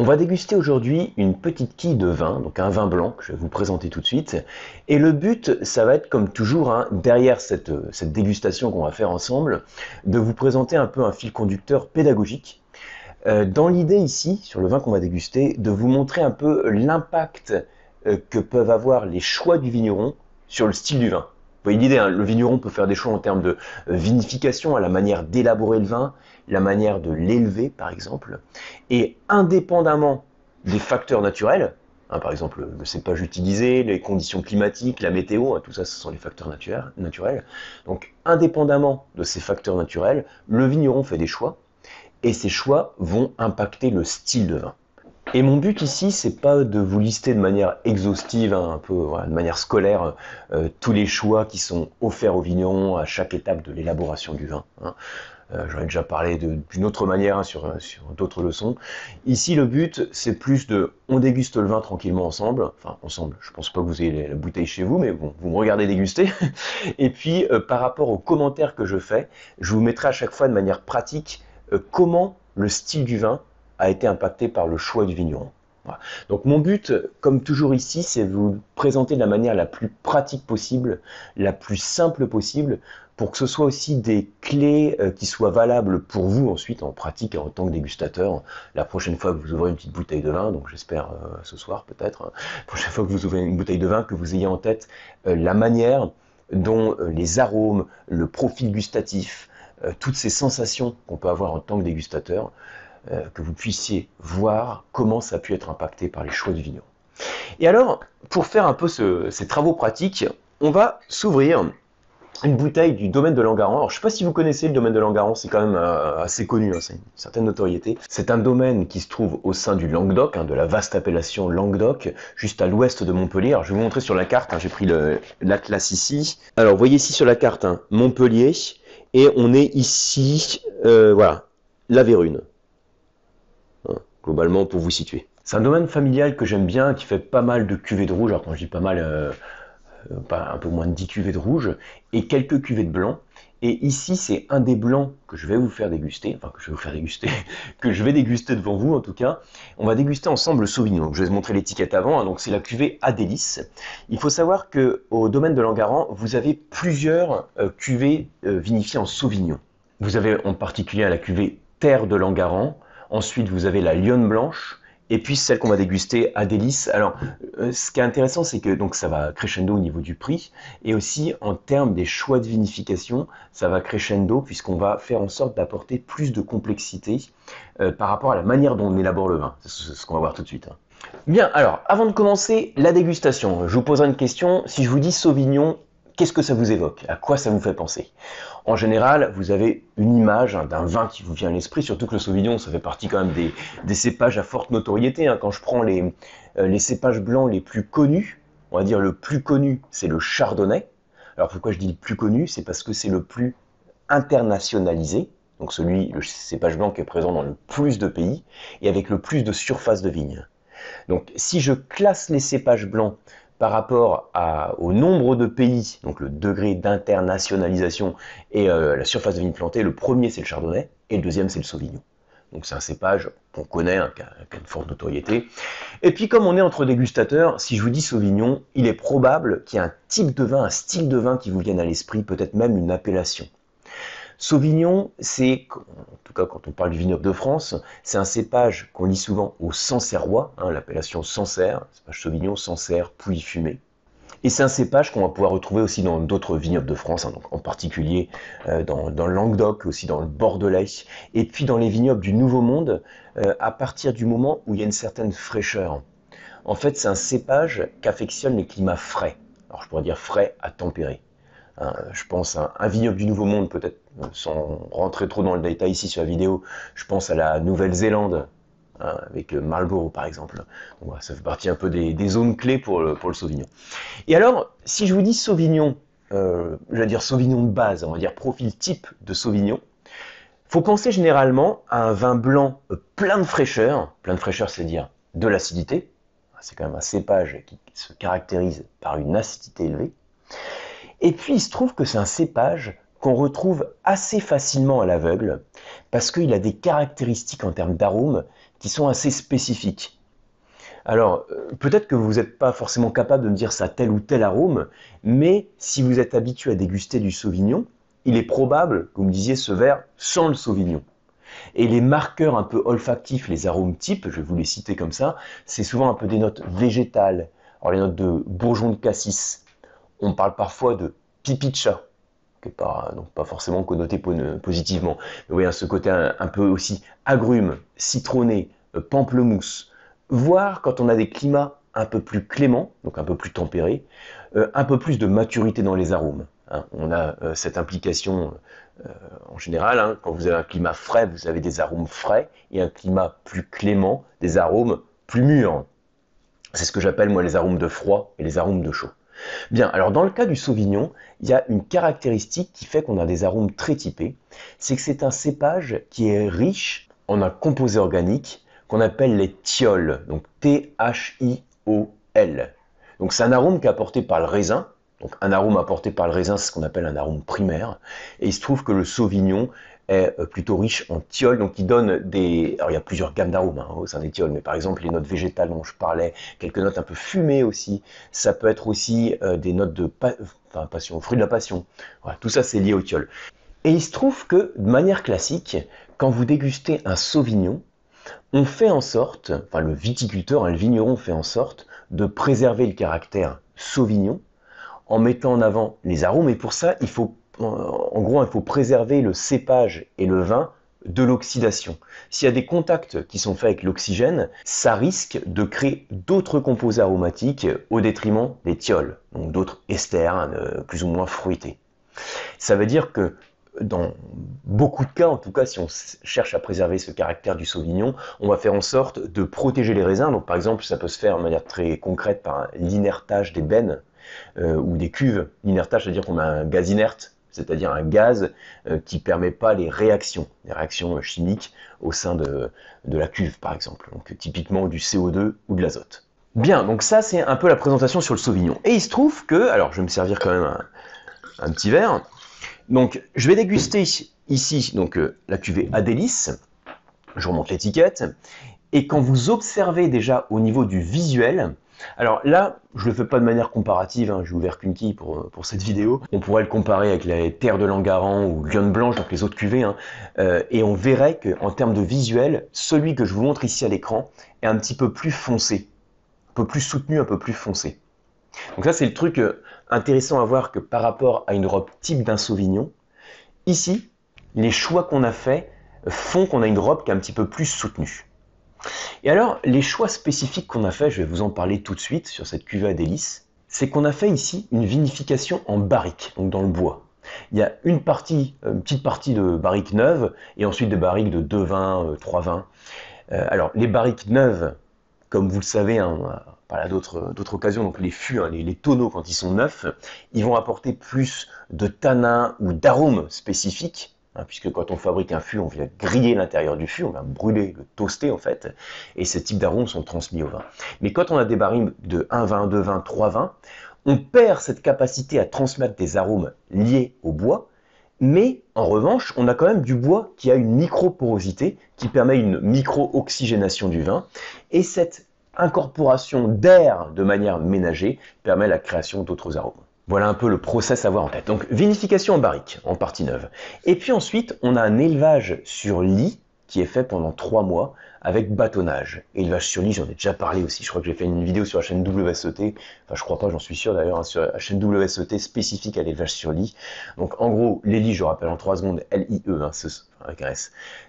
On va déguster aujourd'hui une petite quille de vin, donc un vin blanc que je vais vous présenter tout de suite. Et le but, ça va être comme toujours, hein, derrière cette, cette dégustation qu'on va faire ensemble, de vous présenter un peu un fil conducteur pédagogique. Euh, dans l'idée ici, sur le vin qu'on va déguster, de vous montrer un peu l'impact euh, que peuvent avoir les choix du vigneron sur le style du vin. Vous voyez l'idée, hein, le vigneron peut faire des choix en termes de euh, vinification, à la manière d'élaborer le vin, la manière de l'élever par exemple, et indépendamment des facteurs naturels, hein, par exemple le cépage utilisé, les conditions climatiques, la météo, hein, tout ça ce sont les facteurs naturels, donc indépendamment de ces facteurs naturels, le vigneron fait des choix, et ces choix vont impacter le style de vin. Et mon but ici, c'est pas de vous lister de manière exhaustive, hein, un peu de manière scolaire, euh, tous les choix qui sont offerts aux vignerons à chaque étape de l'élaboration du vin. Euh, J'en ai déjà parlé d'une autre manière hein, sur, d'autres leçons. Ici, le but, c'est plus de, on déguste le vin tranquillement ensemble. Enfin, ensemble. Je pense pas que vous ayez la bouteille chez vous, mais bon, vous me regardez déguster. Et puis, euh, par rapport aux commentaires que je fais, je vous mettrai à chaque fois de manière pratique comment le style du vin a été impacté par le choix du vigneron. Donc mon but, comme toujours ici, c'est de vous présenter de la manière la plus pratique possible, la plus simple possible, pour que ce soit aussi des clés euh, qui soient valables pour vous ensuite en pratique en tant que dégustateur. La prochaine fois que vous ouvrez une petite bouteille de vin, donc j'espère euh, ce soir peut-être, la prochaine fois que vous ouvrez une bouteille de vin, que vous ayez en tête euh, la manière dont les arômes, le profil gustatif, toutes ces sensations qu'on peut avoir en tant que dégustateur, que vous puissiez voir comment ça a pu être impacté par les choix du vigneron. Et alors, pour faire un peu ces travaux pratiques, on va s'ouvrir une bouteille du domaine de Langaran. Alors, je ne sais pas si vous connaissez le domaine de Langaran, c'est quand même euh, assez connu, hein, c'est une certaine notoriété. C'est un domaine qui se trouve au sein du Languedoc, hein, de la vaste appellation Languedoc, juste à l'ouest de Montpellier. Alors, je vais vous montrer sur la carte, hein, j'ai pris l'atlas ici. Alors, voyez ici sur la carte Montpellier, et on est ici, euh, voilà, la Vérune globalement, pour vous situer. C'est un domaine familial que j'aime bien, qui fait pas mal de cuvées de rouge. Alors quand je dis pas mal, euh, pas un peu moins de 10 cuvées de rouge, et quelques cuvées de blanc. Et ici, c'est un des blancs que je vais vous faire déguster, enfin que je vais vous faire déguster, que je vais déguster devant vous en tout cas. On va déguster ensemble le Sauvignon. je vais vous montrer l'étiquette avant. Hein. donc c'est la cuvée Adélis. Il faut savoir que au domaine de Langaran, vous avez plusieurs euh, cuvées vinifiées en Sauvignon. Vous avez en particulier la cuvée Terre de Langaran, Ensuite, vous avez la lionne blanche. Et puis celle qu'on va déguster à délice. Alors, euh, ce qui est intéressant, c'est que donc ça va crescendo au niveau du prix, et aussi en termes des choix de vinification, ça va crescendo puisqu'on va faire en sorte d'apporter plus de complexité euh, par rapport à la manière dont on élabore le vin. C'est ce qu'on va voir tout de suite. Hein. Bien, alors, avant de commencer la dégustation, je vous poserai une question. Si je vous dis Sauvignon, qu'est-ce que ça vous évoque? À quoi ça vous fait penser? En général, vous avez une image hein, d'un vin qui vous vient à l'esprit, surtout que le Sauvignon, ça fait partie quand même des, cépages à forte notoriété. Hein. Quand je prends les, euh, les cépages blancs les plus connus, on va dire le plus connu, c'est le Chardonnay. Alors pourquoi je dis le plus connu? C'est parce que c'est le plus internationalisé, donc celui, le cépage blanc qui est présent dans le plus de pays, et avec le plus de surface de vigne. Donc si je classe les cépages blancs par rapport au nombre de pays, donc le degré d'internationalisation et euh, la surface de vigne plantée, le premier c'est le chardonnay et le deuxième c'est le sauvignon. Donc c'est un cépage qu'on connaît, hein, qui, a, une forte notoriété. Et puis comme on est entre dégustateurs, si je vous dis sauvignon, il est probable qu'il y ait un type de vin, un style de vin qui vous vienne à l'esprit, peut-être même une appellation. Sauvignon, c'est, en tout cas quand on parle du vignoble de France, c'est un cépage qu'on lit souvent au Sancerrois, hein, l'appellation Sancerre, cépage Sauvignon, Sancerre, Pouilly fumé. Et c'est un cépage qu'on va pouvoir retrouver aussi dans d'autres vignobles de France, hein, en particulier euh, dans, le Languedoc, aussi dans le Bordelais, et puis dans les vignobles du Nouveau Monde, euh, à partir du moment où il y a une certaine fraîcheur. En fait, c'est un cépage qu'affectionne les climats frais. Alors je pourrais dire frais à tempérer. Hein, je pense à un vignoble du Nouveau Monde, peut-être sans rentrer trop dans le détail ici sur la vidéo, je pense à la Nouvelle-Zélande, hein, avec Marlborough par exemple. ça fait partie un peu des, zones clés pour le, pour le, Sauvignon. Et alors, si je vous dis Sauvignon, euh, je vais dire Sauvignon de base, on va dire profil type de Sauvignon, faut penser généralement à un vin blanc euh, plein de fraîcheur, plein de fraîcheur c'est-à-dire de l'acidité, c'est quand même un cépage qui se caractérise par une acidité élevée, et puis il se trouve que c'est un cépage qu'on retrouve assez facilement à l'aveugle parce qu'il a des caractéristiques en termes d'arômes qui sont assez spécifiques. Alors, euh, peut-être que vous n'êtes pas forcément capable de me dire ça tel ou tel arôme, mais si vous êtes habitué à déguster du Sauvignon, il est probable que vous me disiez ce verre sans le Sauvignon. Et les marqueurs un peu olfactifs, les arômes types, je vais vous les citer comme ça, c'est souvent un peu des notes végétales. Alors les notes de bourgeon de cassis, on parle parfois de pipi de chat, donc pas forcément connoté positivement. Mais vous voyez, ce côté un, peu aussi agrumes, citronné, euh, pamplemousse. Voire quand on a des climats un peu plus cléments, donc un peu plus tempérés, euh, un peu plus de maturité dans les arômes. Hein. On a euh, cette implication en général, hein, quand vous avez un climat frais, vous avez des arômes frais, et un climat plus clément, des arômes plus mûrs. C'est ce que j'appelle moi les arômes de froid et les arômes de chaud. Bien, alors dans le cas du Sauvignon, il y a une caractéristique qui fait qu'on a des arômes très typés, c'est que c'est un cépage qui est riche en un composé organique qu'on appelle les thiols, donc T-H-I-O-L. Donc c'est un arôme qui est apporté par le raisin, donc un arôme apporté par le raisin, c'est ce qu'on appelle un arôme primaire, et il se trouve que le Sauvignon est euh, plutôt riche en thiol, donc il donne des... Alors il y a plusieurs gammes d'arômes hein, au sein des thiols, mais par exemple les notes végétales dont je parlais, quelques notes un peu fumées aussi, ça peut être aussi euh, des notes de passion, fruit de la passion. Voilà, tout ça c'est lié au thiol. Et il se trouve que de manière classique, quand vous dégustez un sauvignon, on fait en sorte, enfin le viticulteur, hein, le vigneron fait en sorte de préserver le caractère sauvignon en mettant en avant les arômes, et pour ça il faut en gros, il faut préserver le cépage et le vin de l'oxydation. S'il y a des contacts qui sont faits avec l'oxygène, ça risque de créer d'autres composés aromatiques au détriment des thiols, donc d'autres esters hein, plus ou moins fruités. Ça veut dire que dans beaucoup de cas, en tout cas, si on cherche à préserver ce caractère du sauvignon, on va faire en sorte de protéger les raisins. Donc, par exemple, ça peut se faire de manière très concrète par l'inertage des bennes euh, ou des cuves. L'inertage, c'est-à-dire qu'on a un gaz inerte c'est-à-dire un gaz euh, qui ne permet pas les réactions, les réactions chimiques au sein de, la cuve par exemple, donc typiquement du CO2 ou de l'azote. Bien, donc ça c'est un peu la présentation sur le Sauvignon. Et il se trouve que, alors je vais me servir quand même un, petit verre, donc je vais déguster ici donc euh, la cuvée Adélis, je remonte l'étiquette, et quand vous observez déjà au niveau du visuel, alors là, je ne le fais pas de manière comparative, hein, j'ai ouvert qu'une quille pour, cette vidéo. On pourrait le comparer avec les terres de Langaran ou Lyon Blanche, donc les autres cuvées, hein. euh, et on verrait qu'en termes de visuel, celui que je vous montre ici à l'écran est un petit peu plus foncé, un peu plus soutenu, un peu plus foncé. Donc ça, c'est le truc euh, intéressant à voir que par rapport à une robe type d'un Sauvignon, ici, les choix qu'on a faits font qu'on a une robe qui est un petit peu plus soutenue. Et alors, les choix spécifiques qu'on a fait, je vais vous en parler tout de suite sur cette cuvée à délices, c'est qu'on a fait ici une vinification en barrique, donc dans le bois. Il y a une partie, une petite partie de barrique neuve et ensuite des barriques de 2 vins, euh, 3 vins. Euh, alors, les barriques neuves, comme vous le savez, hein, par d'autres occasions, donc les fûts, hein, les, tonneaux quand ils sont neufs, ils vont apporter plus de tanins ou d'arômes spécifiques Hein, puisque quand on fabrique un fût, on vient griller l'intérieur du fût, on va brûler, le toaster en fait, et ce type d'arômes sont transmis au vin. Mais quand on a des barils de 1 vin, 2 vins, 3 vins, on perd cette capacité à transmettre des arômes liés au bois, mais en revanche, on a quand même du bois qui a une microporosité, qui permet une micro-oxygénation du vin, et cette incorporation d'air de manière ménagée permet la création d'autres arômes. Voilà un peu le process à avoir en tête. Donc vinification en barrique, en partie neuve. Et puis ensuite, on a un élevage sur lit qui est fait pendant trois mois avec bâtonnage. Élevage sur lit, j'en ai déjà parlé aussi. Je crois que j'ai fait une vidéo sur la chaîne WSET. Enfin, je crois pas, j'en suis sûr d'ailleurs, hein, sur la chaîne WSET spécifique à l'élevage sur lit. Donc en gros, les lits, je rappelle en trois secondes, L-I-E, hein, ce, avec un.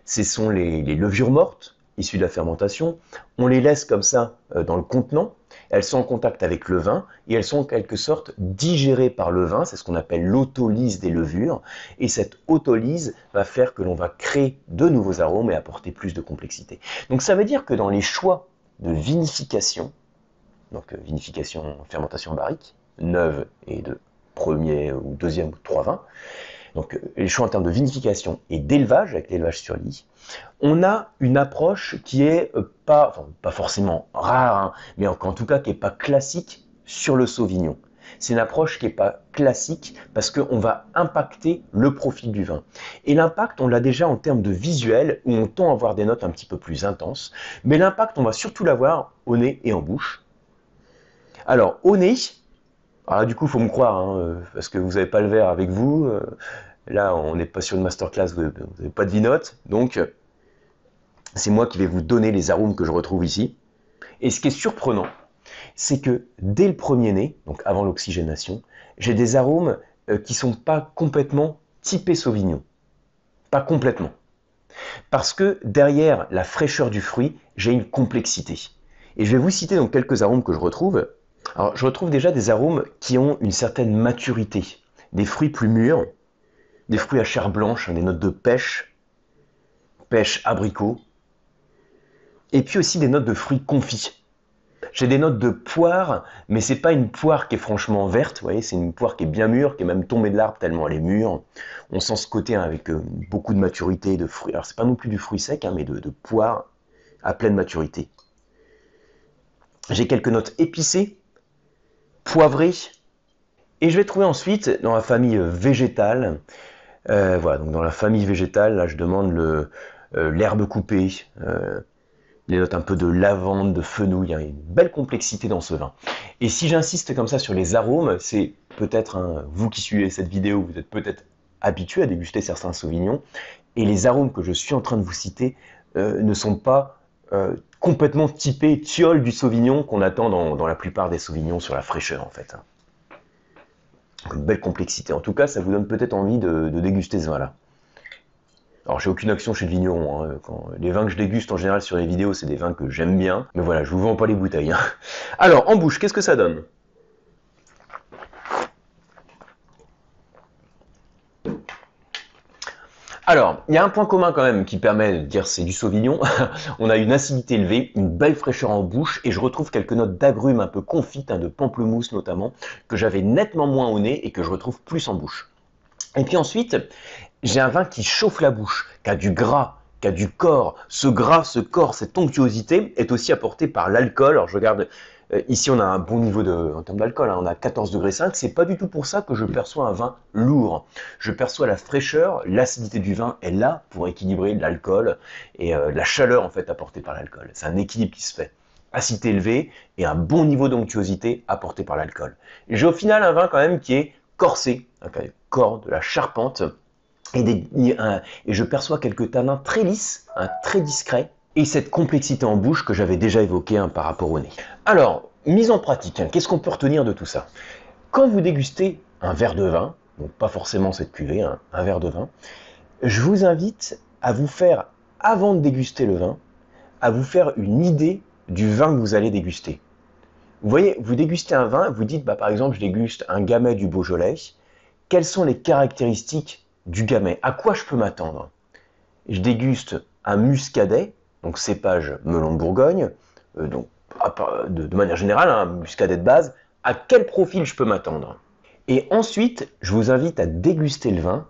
Ce sont les, les levures mortes issues de la fermentation. On les laisse comme ça euh, dans le contenant elles sont en contact avec le vin et elles sont en quelque sorte digérées par le vin, c'est ce qu'on appelle l'autolyse des levures, et cette autolyse va faire que l'on va créer de nouveaux arômes et apporter plus de complexité. Donc ça veut dire que dans les choix de vinification, donc euh, vinification, fermentation barrique, neuve et de premier ou deuxième ou trois vins, donc euh, les choix en termes de vinification et d'élevage, avec l'élevage sur lit, on a une approche qui est euh, pas, pas forcément rare, hein, mais en, tout cas qui n'est pas classique sur le Sauvignon. C'est une approche qui n'est pas classique parce qu'on va impacter le profil du vin. Et l'impact, on l'a déjà en termes de visuel, où on tend à avoir des notes un petit peu plus intenses. Mais l'impact, on va surtout l'avoir au nez et en bouche. Alors, au nez, alors du coup, il faut me croire, hein, euh, parce que vous n'avez pas le verre avec vous. Là, on n'est pas sur une masterclass, vous n'avez pas de vinote. Donc, c'est moi qui vais vous donner les arômes que je retrouve ici. Et ce qui est surprenant, c'est que dès le premier nez, donc avant l'oxygénation, j'ai des arômes euh, qui ne sont pas complètement typés Sauvignon. Pas complètement. Parce que derrière la fraîcheur du fruit, j'ai une complexité. Et je vais vous citer donc quelques arômes que je retrouve. Alors, je retrouve déjà des arômes qui ont une certaine maturité. Des fruits plus mûrs, des fruits à chair blanche, des notes de pêche, pêche abricot, et puis aussi des notes de fruits confits. J'ai des notes de poire, mais c'est pas une poire qui est franchement verte, c'est une poire qui est bien mûre, qui est même tombée de l'arbre tellement elle est mûre. On sent ce côté hein, avec euh, beaucoup de maturité, de fruits. Alors c'est pas non plus du fruit sec, hein, mais de poire à pleine maturité. J'ai quelques notes épicées, poivrées, et je vais trouver ensuite dans la famille végétale, euh, voilà, donc dans la famille végétale, là je demande euh, l'herbe coupée, des notes un peu de lavande, de fenouil, il y a une belle complexité dans ce vin. Et si j'insiste comme ça sur les arômes, c'est peut-être, hein, vous qui suivez cette vidéo, vous êtes peut-être habitué à déguster certains sauvignons, et les arômes que je suis en train de vous citer euh, ne sont pas euh, complètement typés tiol du sauvignon qu'on attend dans, la plupart des sauvignons sur la fraîcheur en fait. Une belle complexité. En tout cas, ça vous donne peut-être envie de, déguster ce vin-là. Alors j'ai aucune action chez le vigneron. Hein. les vins que je déguste en général sur les vidéos, c'est des vins que j'aime bien. Mais voilà, je vous vends pas les bouteilles. Hein. Alors en bouche, qu'est-ce que ça donne? Alors, il y a un point commun quand même qui permet de dire c'est du Sauvignon. On a une acidité élevée, une belle fraîcheur en bouche et je retrouve quelques notes d'agrumes un peu confites, hein, de pamplemousse notamment, que j'avais nettement moins au nez et que je retrouve plus en bouche. Et puis ensuite, j'ai un vin qui chauffe la bouche, qui a du gras, qui a du corps. Ce gras, ce corps, cette onctuosité est aussi apportée par l'alcool. Alors je regarde, euh, ici on a un bon niveau de, en termes d'alcool, hein, on a 14 degrés 5. C'est pas du tout pour ça que je perçois un vin lourd. Je perçois la fraîcheur, l'acidité du vin est là pour équilibrer l'alcool et euh, la chaleur en fait apportée par l'alcool. C'est un équilibre qui se fait. Acidité élevée et un bon niveau d'onctuosité apporté par l'alcool. J'ai au final un vin quand même qui est corsé, un corps de la charpente et, je perçois quelques tanins très lisses, très discrets, et cette complexité en bouche que j'avais déjà évoquée hein, par rapport au nez. Alors, mise en pratique, qu'est-ce qu'on peut retenir de tout ça? Quand vous dégustez un verre de vin, donc pas forcément cette cuvée, hein, un verre de vin, je vous invite à vous faire, avant de déguster le vin, à vous faire une idée du vin que vous allez déguster. Vous voyez, vous dégustez un vin, vous dites, bah, par exemple, je déguste un Gamay du Beaujolais. Quelles sont les caractéristiques du gamay? À quoi je peux m'attendre? Je déguste un muscadet, donc cépage melon de Bourgogne, euh, de, manière générale, un muscadet de base. À quel profil je peux m'attendre? Et ensuite, je vous invite à déguster le vin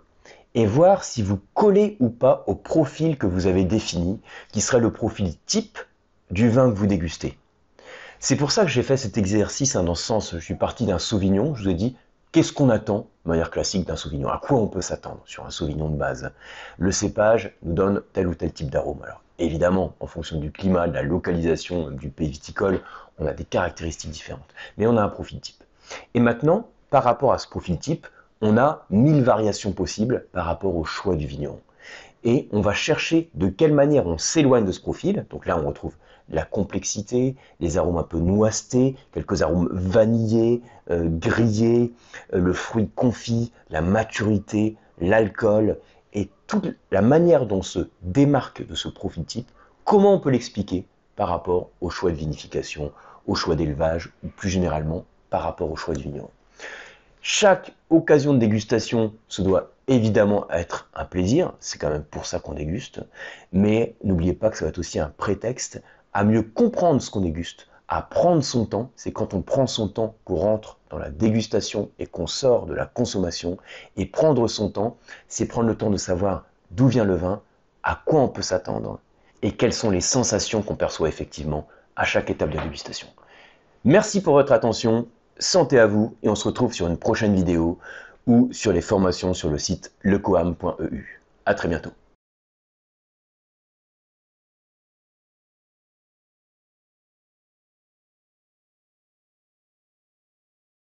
et voir si vous collez ou pas au profil que vous avez défini, qui serait le profil type du vin que vous dégustez. C'est pour ça que j'ai fait cet exercice hein, dans ce sens. Je suis parti d'un Sauvignon, je vous ai dit, Qu'est-ce qu'on attend? De manière classique d'un Sauvignon À quoi on peut s'attendre sur un Sauvignon de base? Le cépage nous donne tel ou tel type d'arôme. Alors évidemment, en fonction du climat, de la localisation du pays viticole, on a des caractéristiques différentes. Mais on a un profil type. Et maintenant, par rapport à ce profil type, on a mille variations possibles par rapport au choix du vigneron. Et on va chercher de quelle manière on s'éloigne de ce profil. Donc là, on retrouve la complexité, les arômes un peu noistés, quelques arômes vanillés, euh, grillés, euh, le fruit confit, la maturité, l'alcool toute la manière dont se démarque de ce profil type, comment on peut l'expliquer par rapport au choix de vinification, au choix d'élevage ou plus généralement par rapport au choix du vigneron. Chaque occasion de dégustation se doit évidemment être un plaisir, c'est quand même pour ça qu'on déguste, mais n'oubliez pas que ça va être aussi un prétexte à mieux comprendre ce qu'on déguste, à prendre son temps. C'est quand on prend son temps qu'on rentre dans la dégustation et qu'on sort de la consommation. Et prendre son temps, c'est prendre le temps de savoir d'où vient le vin, à quoi on peut s'attendre et quelles sont les sensations qu'on perçoit effectivement à chaque étape de dégustation. Merci pour votre attention. santé à vous et on se retrouve sur une prochaine vidéo ou sur les formations sur le site lecoam.eu. A très bientôt.